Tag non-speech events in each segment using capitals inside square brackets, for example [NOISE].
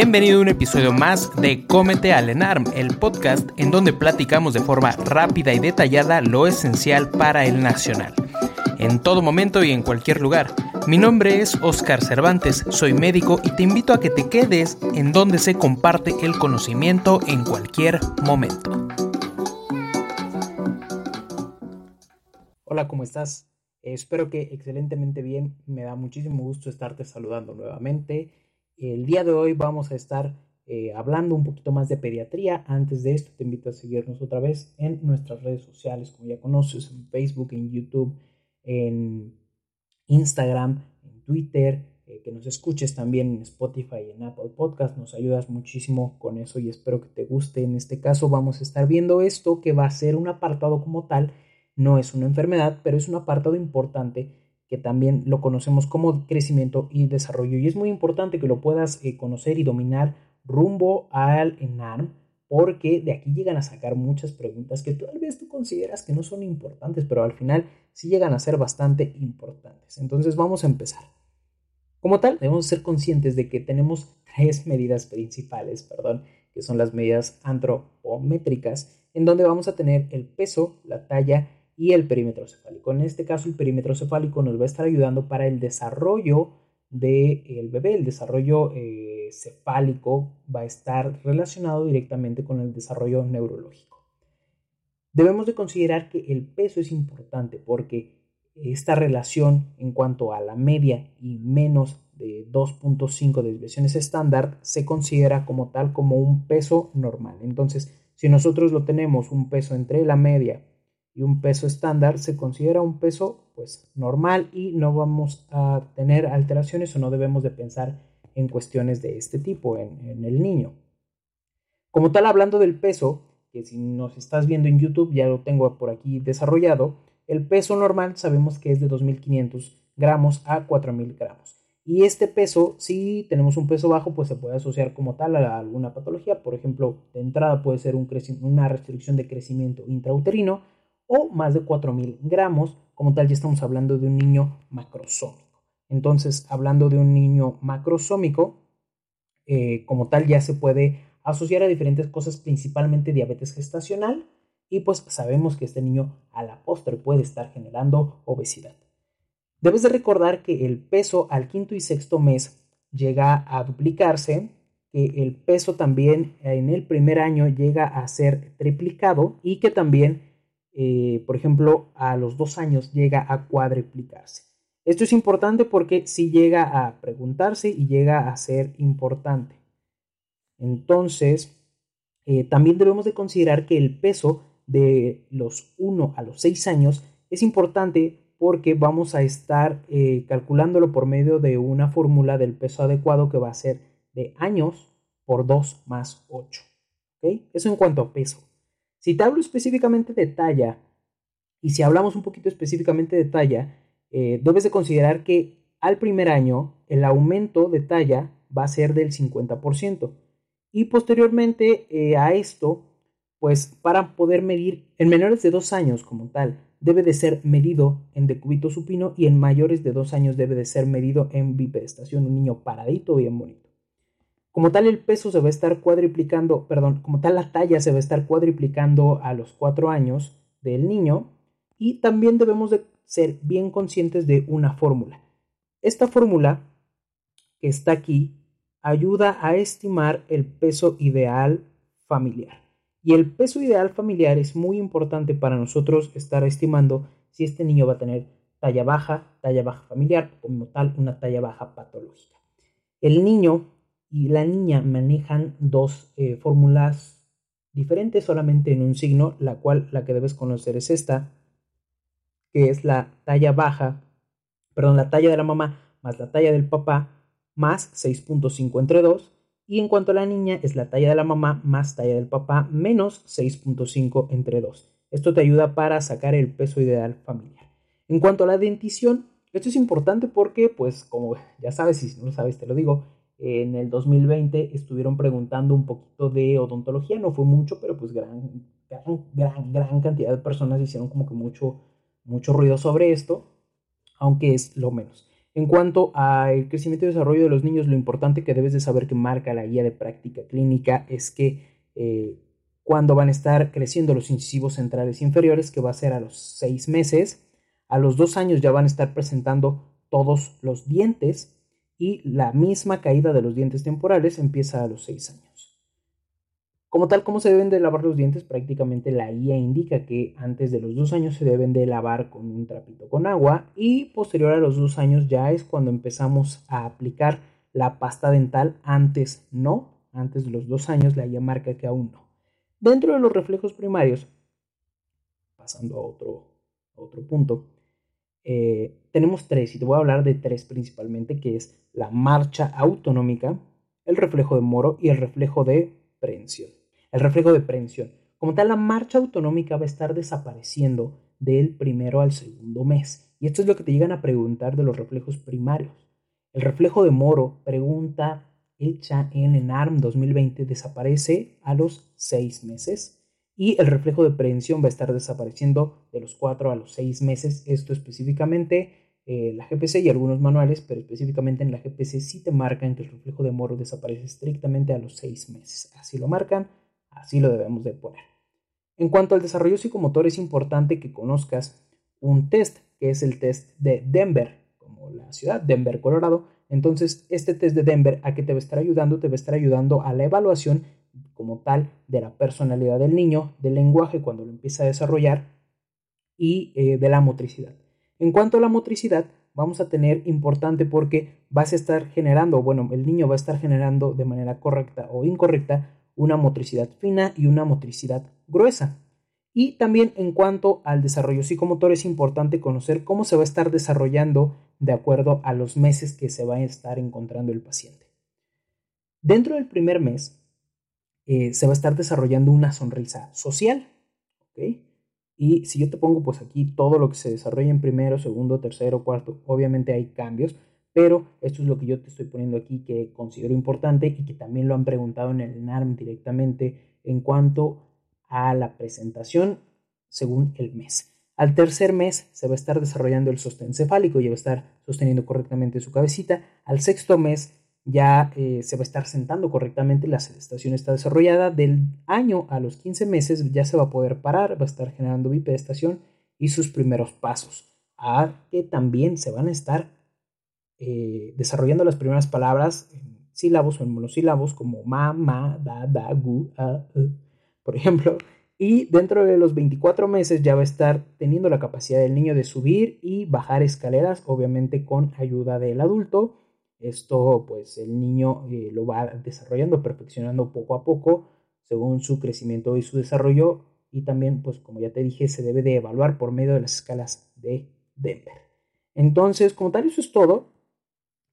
Bienvenido a un episodio más de Cómete al ENARM, el podcast en donde platicamos de forma rápida y detallada lo esencial para el nacional. En todo momento y en cualquier lugar. Mi nombre es Oscar Cervantes, soy médico y te invito a que te quedes en donde se comparte el conocimiento en cualquier momento. Hola, ¿cómo estás? espero que excelentemente bien. Me da muchísimo gusto estarte saludando nuevamente. El día de hoy vamos a estar eh, hablando un poquito más de pediatría. Antes de esto, te invito a seguirnos otra vez en nuestras redes sociales, como ya conoces, en Facebook, en YouTube, en Instagram, en Twitter, eh, que nos escuches también en Spotify y en Apple Podcast. Nos ayudas muchísimo con eso y espero que te guste. En este caso vamos a estar viendo esto que va a ser un apartado como tal. No es una enfermedad, pero es un apartado importante que también lo conocemos como crecimiento y desarrollo. Y es muy importante que lo puedas eh, conocer y dominar rumbo al ENARM, porque de aquí llegan a sacar muchas preguntas que tal vez tú consideras que no son importantes, pero al final sí llegan a ser bastante importantes. Entonces vamos a empezar. Como tal, debemos ser conscientes de que tenemos [LAUGHS] tres medidas principales, perdón, que son las medidas antropométricas, en donde vamos a tener el peso, la talla y el perímetro cefálico. En este caso, el perímetro cefálico nos va a estar ayudando para el desarrollo del bebé. El desarrollo eh, cefálico va a estar relacionado directamente con el desarrollo neurológico. Debemos de considerar que el peso es importante porque esta relación en cuanto a la media y menos de 2.5 desviaciones estándar se considera como tal como un peso normal. Entonces, si nosotros lo tenemos un peso entre la media y un peso estándar se considera un peso pues normal y no vamos a tener alteraciones o no debemos de pensar en cuestiones de este tipo en, en el niño. Como tal, hablando del peso, que si nos estás viendo en YouTube ya lo tengo por aquí desarrollado, el peso normal sabemos que es de 2.500 gramos a 4.000 gramos. Y este peso, si tenemos un peso bajo, pues se puede asociar como tal a alguna patología. Por ejemplo, de entrada puede ser un una restricción de crecimiento intrauterino, o más de 4.000 gramos. Como tal, ya estamos hablando de un niño macrosómico. Entonces, hablando de un niño macrosómico, eh, como tal, ya se puede asociar a diferentes cosas, principalmente diabetes gestacional, y pues sabemos que este niño a la postre puede estar generando obesidad. Debes de recordar que el peso al quinto y sexto mes llega a duplicarse, que el peso también en el primer año llega a ser triplicado y que también eh, por ejemplo, a los dos años llega a cuadriplicarse. Esto es importante porque si llega a preguntarse y llega a ser importante. Entonces, eh, también debemos de considerar que el peso de los 1 a los 6 años es importante porque vamos a estar eh, calculándolo por medio de una fórmula del peso adecuado que va a ser de años por 2 más 8. Eso en cuanto a peso. Si te hablo específicamente de talla, y si hablamos un poquito específicamente de talla, eh, debes de considerar que al primer año el aumento de talla va a ser del 50%. Y posteriormente eh, a esto, pues para poder medir en menores de dos años como tal, debe de ser medido en decúbito supino y en mayores de dos años debe de ser medido en bipedestación, un niño paradito bien bonito. Como tal el peso se va a estar cuadriplicando, perdón, como tal la talla se va a estar cuadriplicando a los cuatro años del niño y también debemos de ser bien conscientes de una fórmula. Esta fórmula que está aquí ayuda a estimar el peso ideal familiar. Y el peso ideal familiar es muy importante para nosotros estar estimando si este niño va a tener talla baja, talla baja familiar, como tal una talla baja patológica. El niño y la niña manejan dos eh, fórmulas diferentes solamente en un signo, la cual la que debes conocer es esta, que es la talla baja, perdón, la talla de la mamá más la talla del papá más 6.5 entre 2 y en cuanto a la niña es la talla de la mamá más talla del papá menos 6.5 entre 2. Esto te ayuda para sacar el peso ideal familiar. En cuanto a la dentición, esto es importante porque, pues, como ya sabes, y si no lo sabes, te lo digo, en el 2020 estuvieron preguntando un poquito de odontología, no fue mucho, pero pues gran, gran, gran, cantidad de personas hicieron como que mucho, mucho ruido sobre esto, aunque es lo menos. En cuanto al crecimiento y desarrollo de los niños, lo importante que debes de saber que marca la guía de práctica clínica es que eh, cuando van a estar creciendo los incisivos centrales inferiores, que va a ser a los seis meses, a los dos años ya van a estar presentando todos los dientes y la misma caída de los dientes temporales empieza a los seis años. Como tal, ¿cómo se deben de lavar los dientes? Prácticamente la guía indica que antes de los dos años se deben de lavar con un trapito con agua y posterior a los dos años ya es cuando empezamos a aplicar la pasta dental. Antes no, antes de los dos años la guía marca que aún no. Dentro de los reflejos primarios, pasando a otro, otro punto, eh, tenemos tres y te voy a hablar de tres principalmente, que es la marcha autonómica, el reflejo de Moro y el reflejo de prehensión el reflejo de prevención. Como tal, la marcha autonómica va a estar desapareciendo del primero al segundo mes. Y esto es lo que te llegan a preguntar de los reflejos primarios. El reflejo de Moro, pregunta hecha en ENARM 2020, desaparece a los seis meses. Y el reflejo de prevención va a estar desapareciendo de los cuatro a los seis meses. Esto específicamente eh, la GPC y algunos manuales, pero específicamente en la GPC sí te marcan que el reflejo de Moro desaparece estrictamente a los seis meses. Así lo marcan Así lo debemos de poner. En cuanto al desarrollo psicomotor, es importante que conozcas un test, que es el test de Denver, como la ciudad, Denver, Colorado. Entonces, este test de Denver, ¿a qué te va a estar ayudando? Te va a estar ayudando a la evaluación como tal de la personalidad del niño, del lenguaje cuando lo empieza a desarrollar y eh, de la motricidad. En cuanto a la motricidad, vamos a tener importante porque vas a estar generando, bueno, el niño va a estar generando de manera correcta o incorrecta una motricidad fina y una motricidad gruesa. Y también en cuanto al desarrollo psicomotor es importante conocer cómo se va a estar desarrollando de acuerdo a los meses que se va a estar encontrando el paciente. Dentro del primer mes eh, se va a estar desarrollando una sonrisa social. Y si yo te pongo pues aquí todo lo que se desarrolla en primero, segundo, tercero, cuarto, obviamente hay cambios, pero esto es lo que yo te estoy poniendo aquí que considero importante y que también lo han preguntado en el NARM directamente en cuanto a la presentación según el mes. Al tercer mes se va a estar desarrollando el sostén cefálico, ya va a estar sosteniendo correctamente su cabecita. Al sexto mes ya eh, se va a estar sentando correctamente, la sedestación está desarrollada. Del año a los 15 meses ya se va a poder parar, va a estar generando bipedestación y sus primeros pasos. A que también se van a estar eh, desarrollando las primeras palabras en sílabos o en monosílabos como ma, ma, da, da, gu, a, por ejemplo. Y dentro de los 24 meses ya va a estar teniendo la capacidad del niño de subir y bajar escaleras, obviamente con ayuda del adulto. Esto pues el niño eh, lo va desarrollando, perfeccionando poco a poco según su crecimiento y su desarrollo. Y también pues como ya te dije se debe de evaluar por medio de las escalas de Denver. Entonces como tal eso es todo.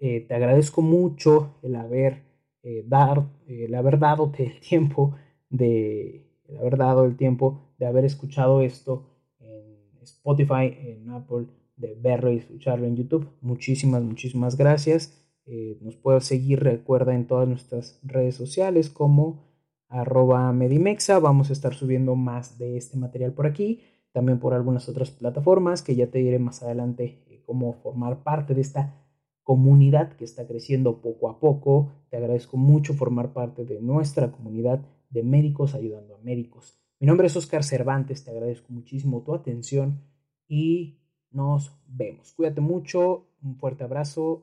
Eh, te agradezco mucho el haber, eh, dar, el haber dado el [LAUGHS] tiempo de el haber dado el tiempo de haber escuchado esto en Spotify, en Apple, de verlo y escucharlo en YouTube. Muchísimas, muchísimas gracias. Eh, nos puedes seguir, recuerda, en todas nuestras redes sociales como arroba Medimexa. Vamos a estar subiendo más de este material por aquí, también por algunas otras plataformas que ya te diré más adelante eh, cómo formar parte de esta comunidad que está creciendo poco a poco. Te agradezco mucho formar parte de nuestra comunidad de médicos ayudando a médicos. Mi nombre es Oscar Cervantes, te agradezco muchísimo tu atención y nos vemos. Cuídate mucho, un fuerte abrazo.